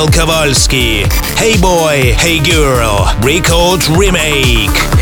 Annabelle Kowalski, Hey Boy, Hey Girl, Record Remake.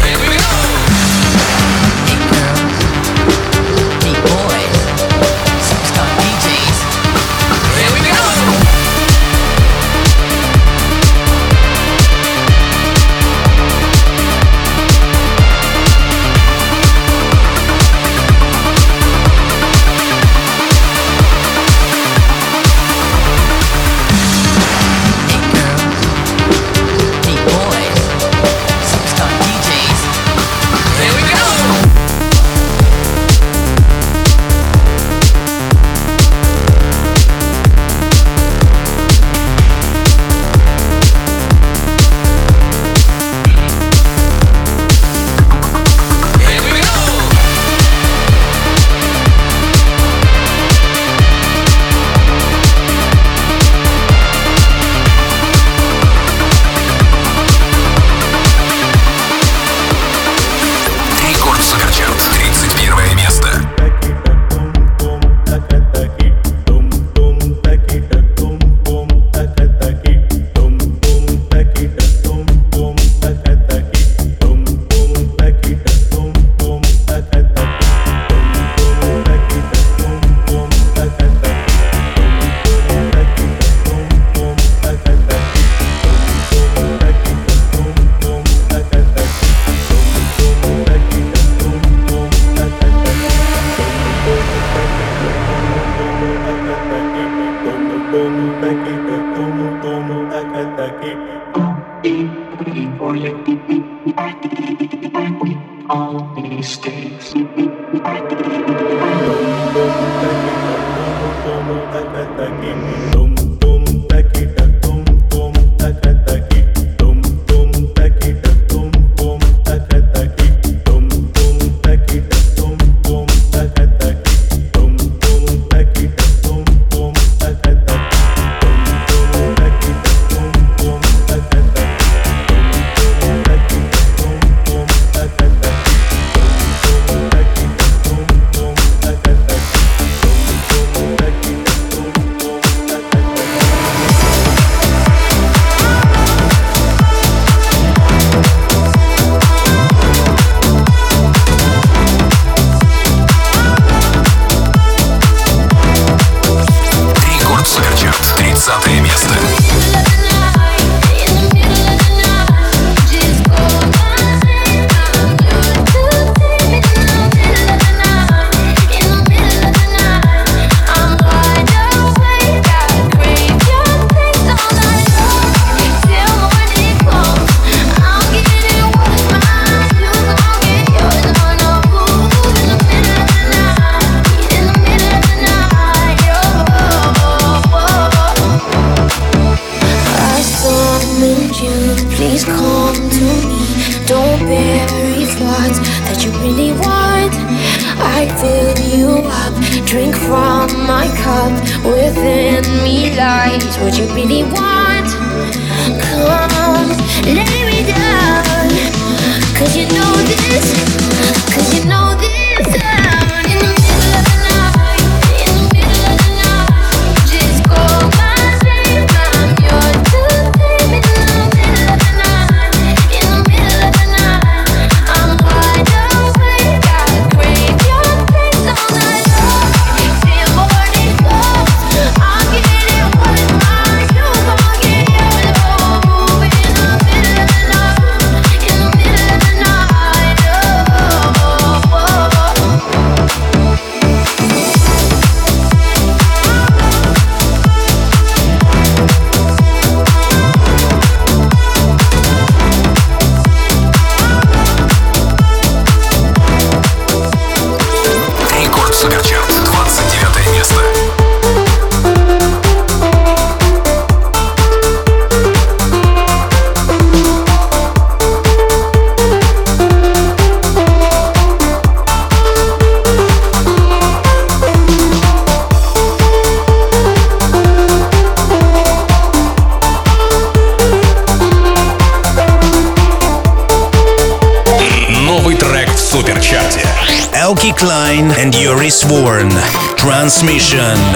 all mistakes I did. Mission.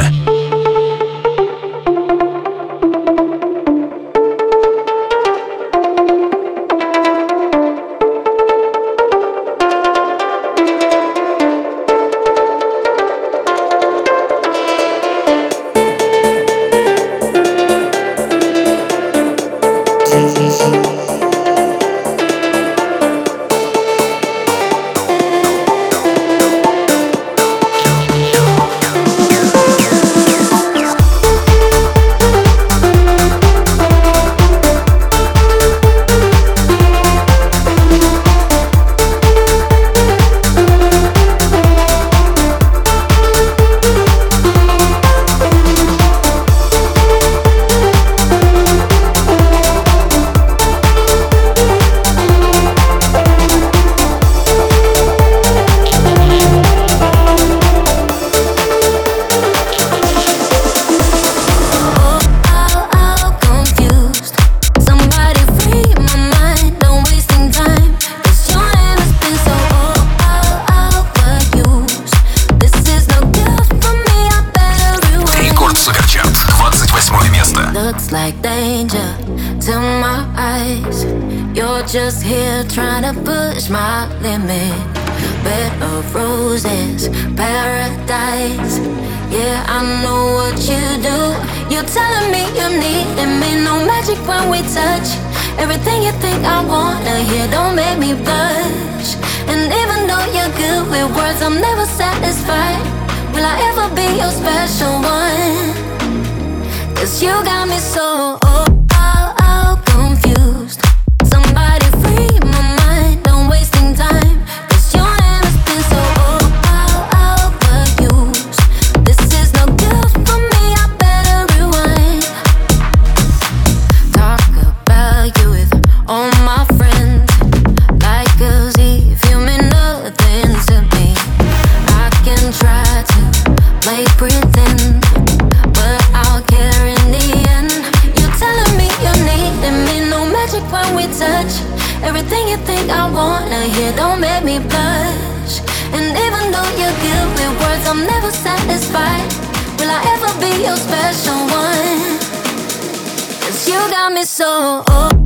Your special one. Cause you got me so old.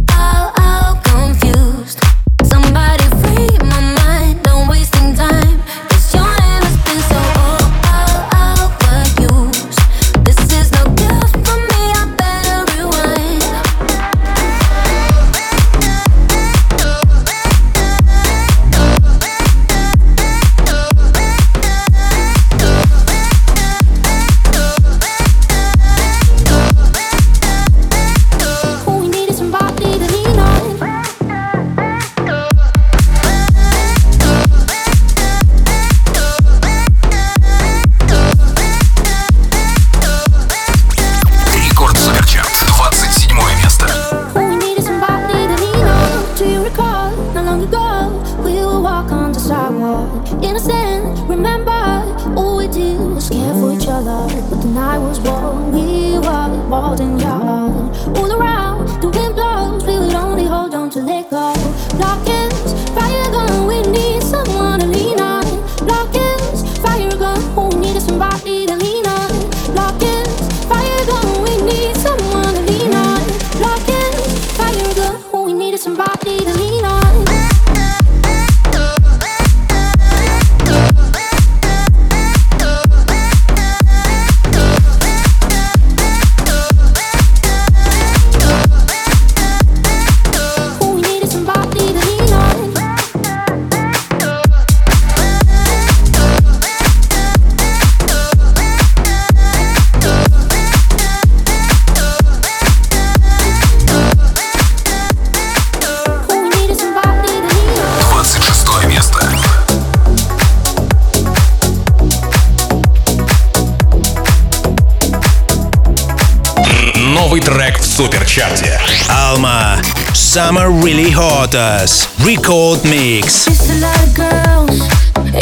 суперчарте. Alma, Summer Really Hot Us, Record Mix. Like girls,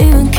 even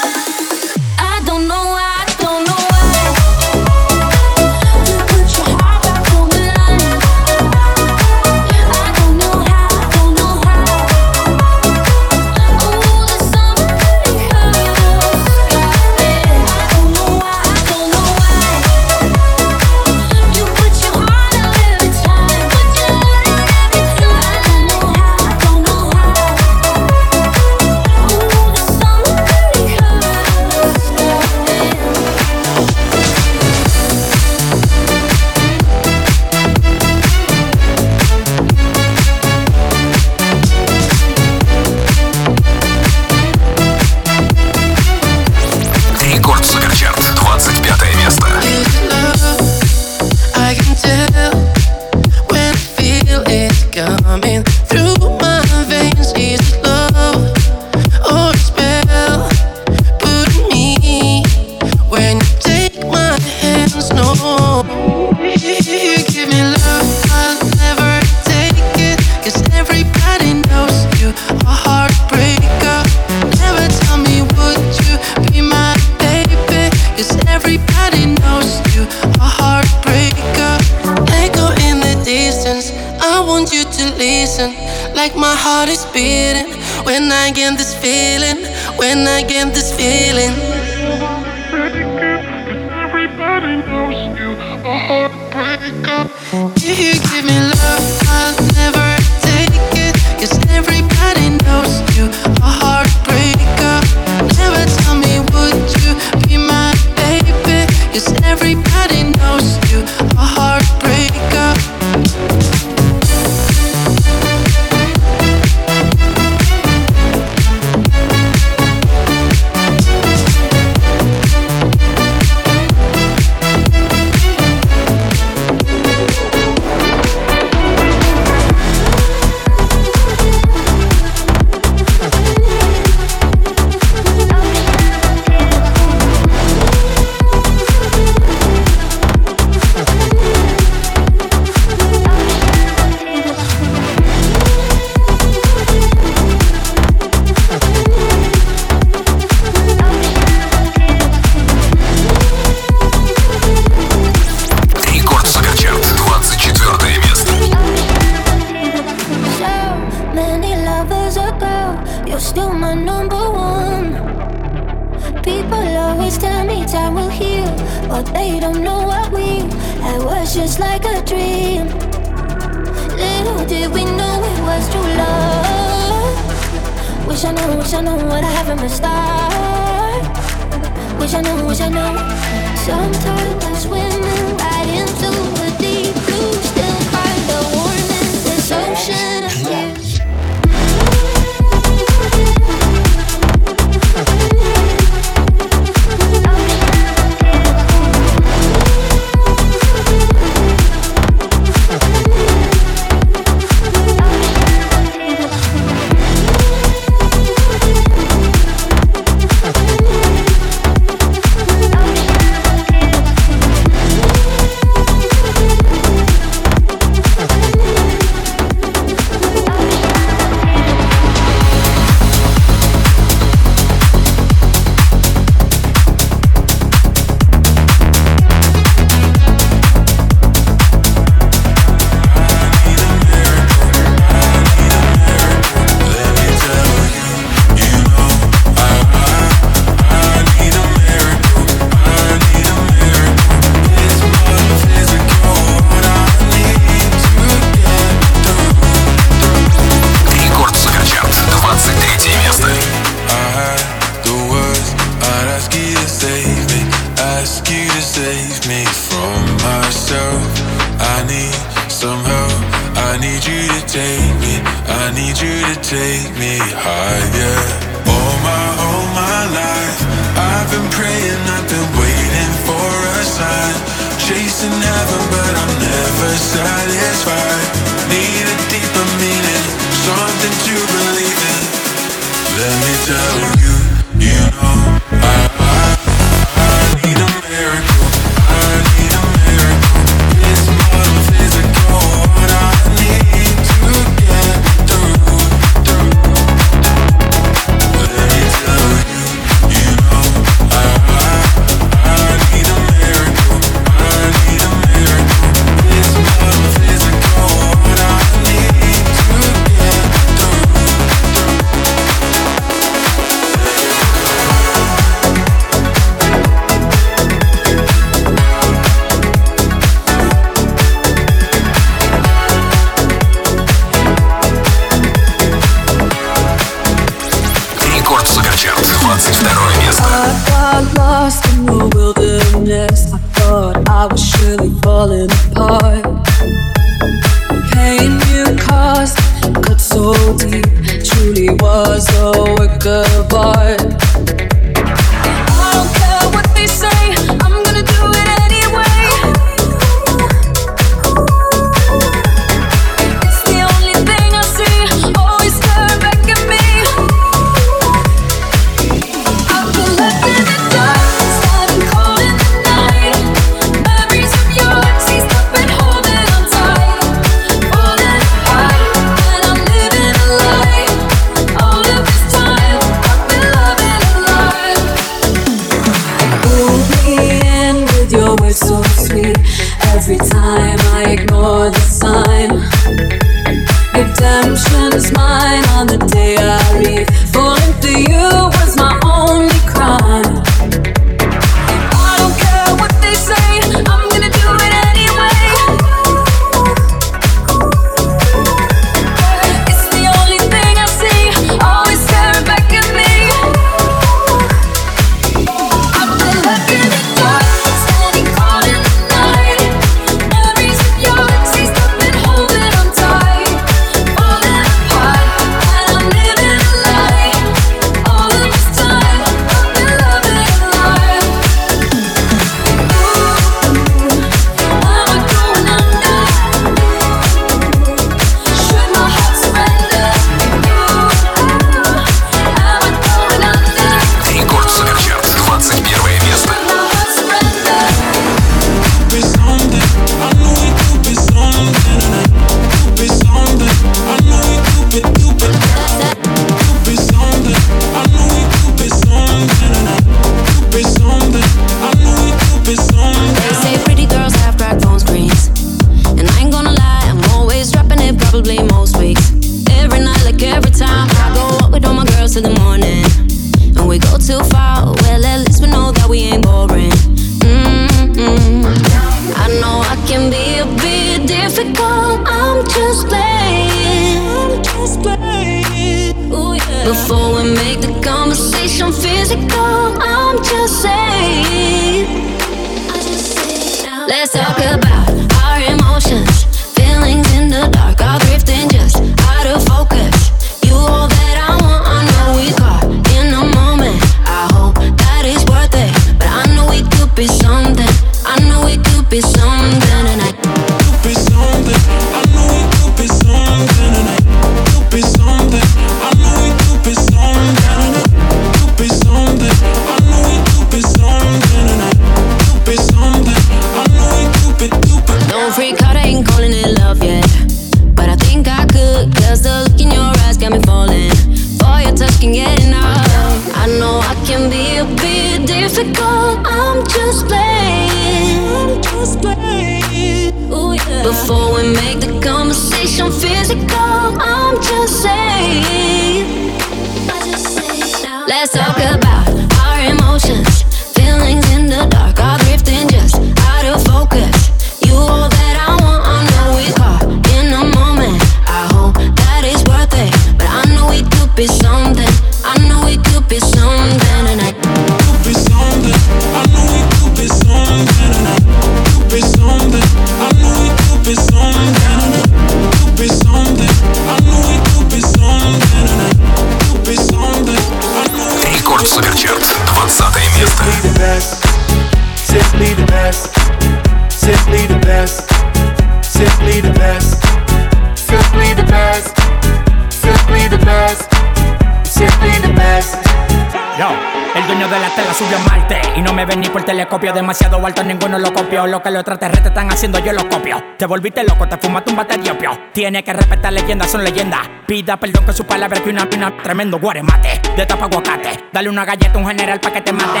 telescopio demasiado alto, ninguno lo copió. Lo que los extraterrestres están haciendo, yo lo copio. Te volviste loco, te fumaste un bate diopio. Tiene que respetar leyendas, son leyendas. Pida perdón que su palabra que una pina tremendo guaremate. De tapa aguacate, dale una galleta a un general pa' que te mate.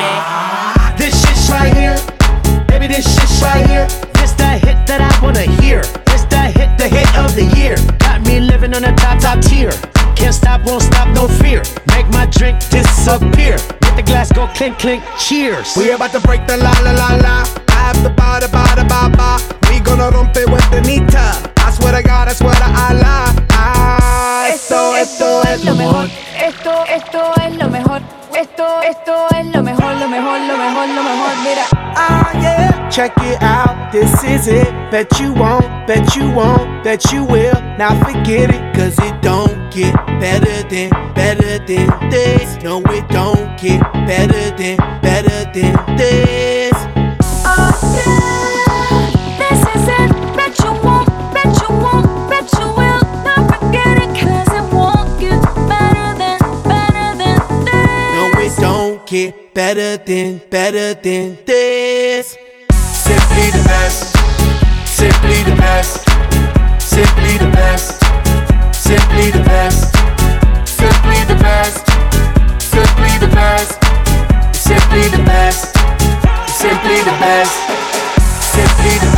This shit's right here, baby, this shit's right here. This the hit that I wanna hear. This the hit, the hit of the year. Got me living on a top, top tier. Can't stop, won't stop, no fear. Make my drink disappear the glass go clink clink. Cheers. We about to break the la la la la. I have the ba da ba da ba ba. We gonna rompe with the nita. I swear to God, I swear to Allah. Ah, esto, esto, esto es lo mejor. Esto, esto es lo mejor. Esto, esto es lo mejor, lo mejor, lo mejor, lo mejor. Mira. Ah yeah, check it out. This is it. Bet you won't, bet you won't, bet you will. Now forget it, cause it don't get better than, better than this. No, it don't get better than, better than this. Oh yeah, this is it. Get better than, better than this. Simply the best, simply the best, simply the best, simply the best, simply the best, simply the best, simply the best, simply the best, simply the best,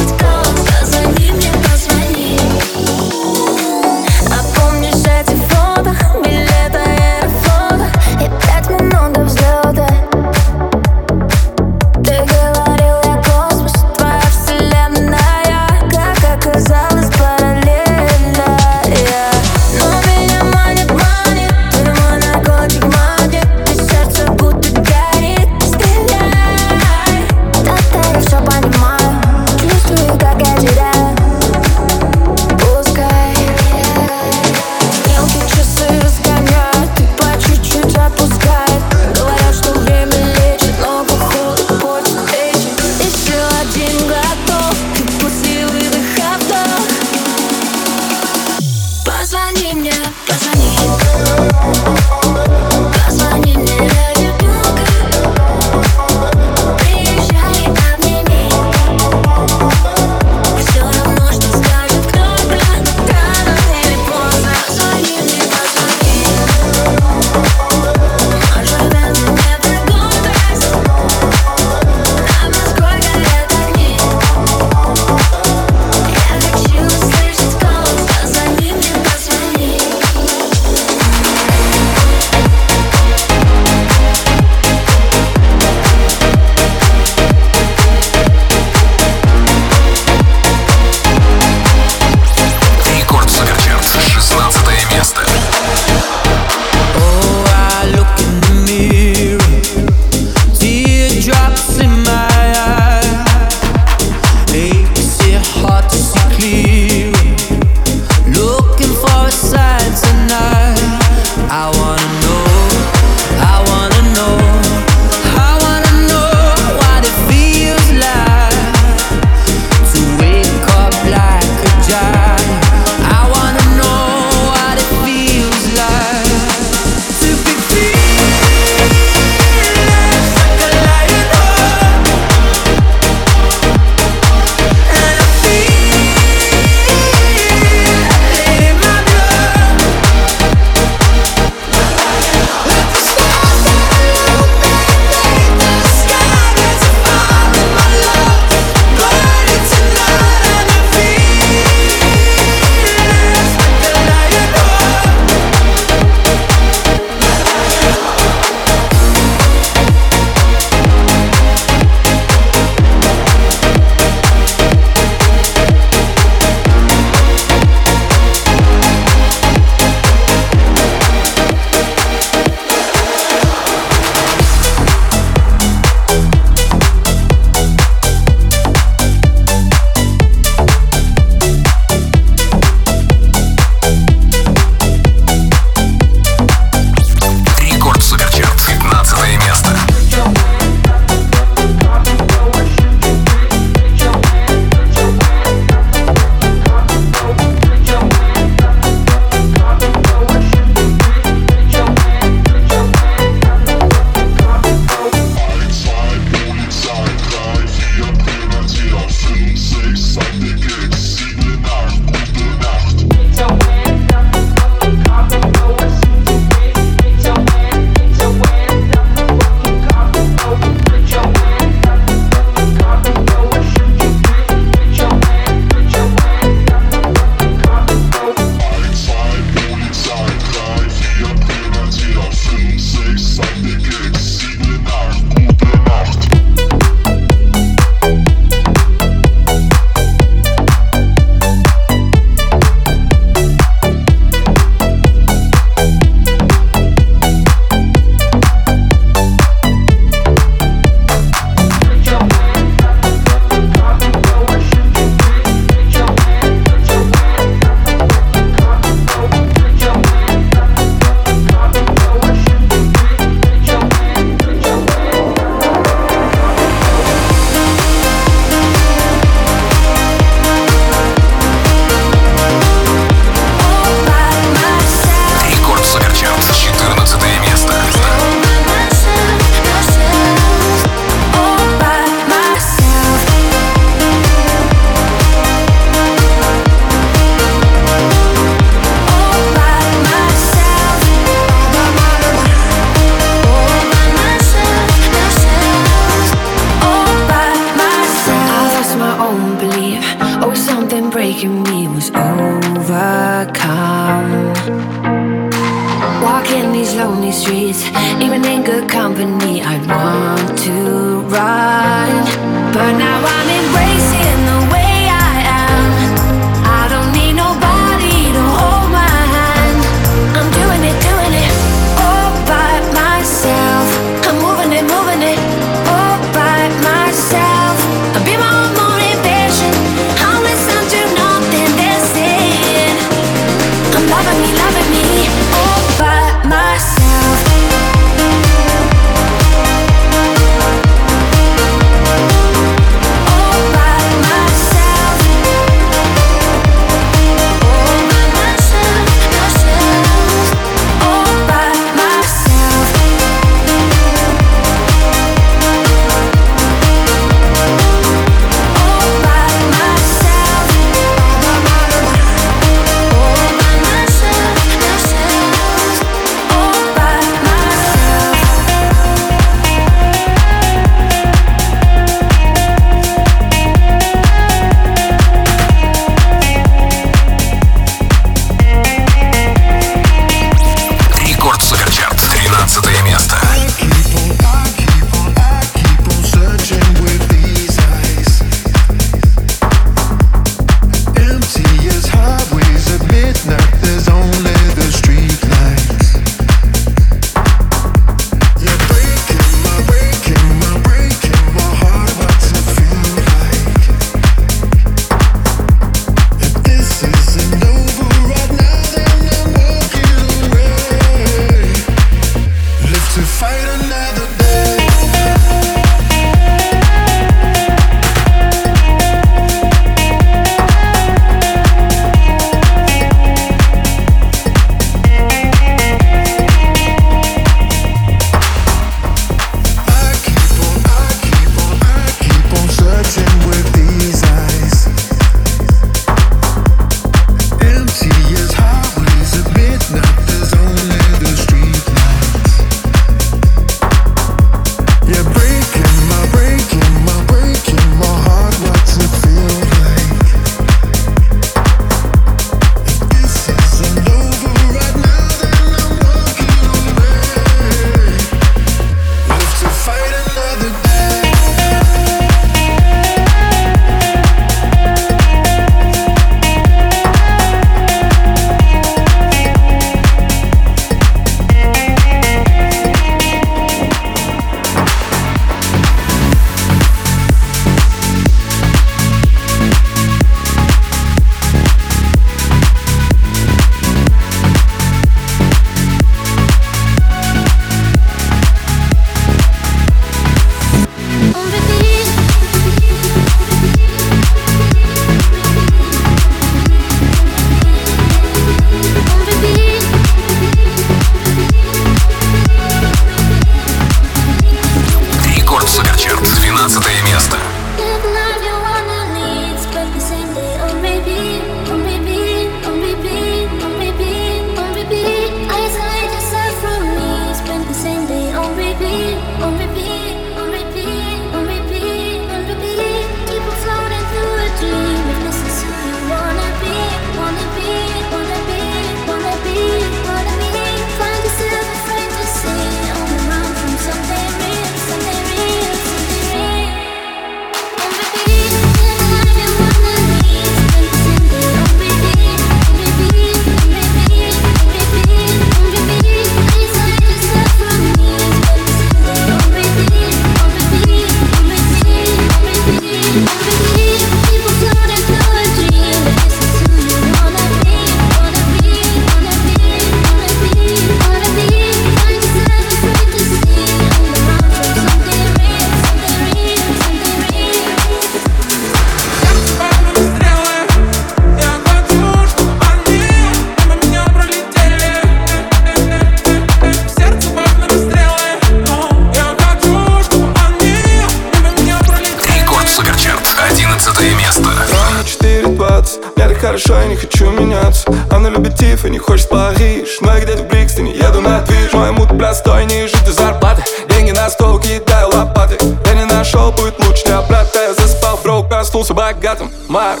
Говорит хорошо, я не хочу меняться Она любит тиф и не хочет Париж. Но я где-то в Брикстоне, еду на движ. Мой мут простой, ниже ты зарплаты. Деньги на стол, кидаю лопаты. Я не нашел, будет лучше не обратно. Я заспал, бро, проснулся богатым. Марк,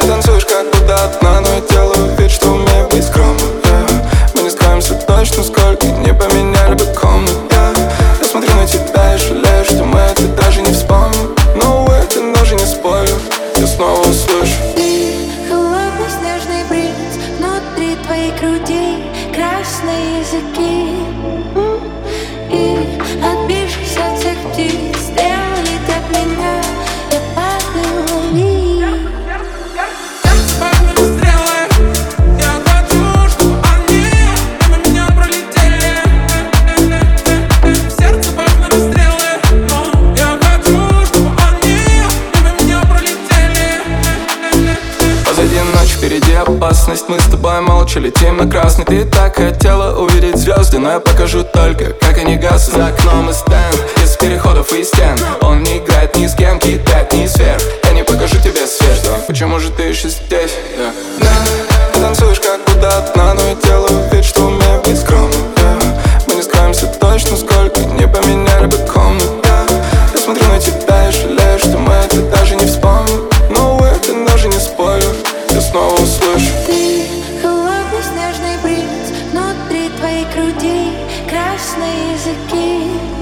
танцуешь как куда-то, окна Но я делаю вид, что умею быть скромным. Yeah. Мы не скроемся точно, сколько не поменяли бы комнаты. полетим на красный Ты так хотела увидеть звезды Но я покажу только, как они гаснут За окном и стенд, из переходов и стен Он не играет ни с кем, кидает ни сверх Я не покажу тебе свет Почему же ты еще здесь? Yeah. Танцуешь как будто одна, но и делаешь place again.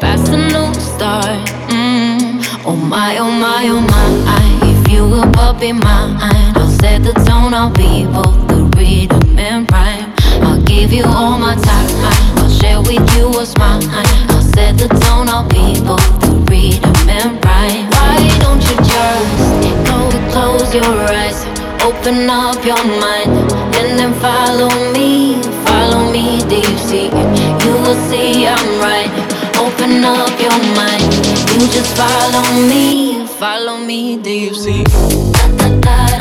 Past, a new start. Mm. Oh my, oh my, oh my. If you will puppy mine, I'll set the tone. I'll be both the rhythm and rhyme. I'll give you all my time. I'll share with you what's mine. I'll set the tone. I'll be both the rhythm and rhyme. Why don't you just go close your eyes? Open up your mind and then follow me. Follow me deep sea. You will see I'm right. Open up your mind. You just follow me. Follow me sea. You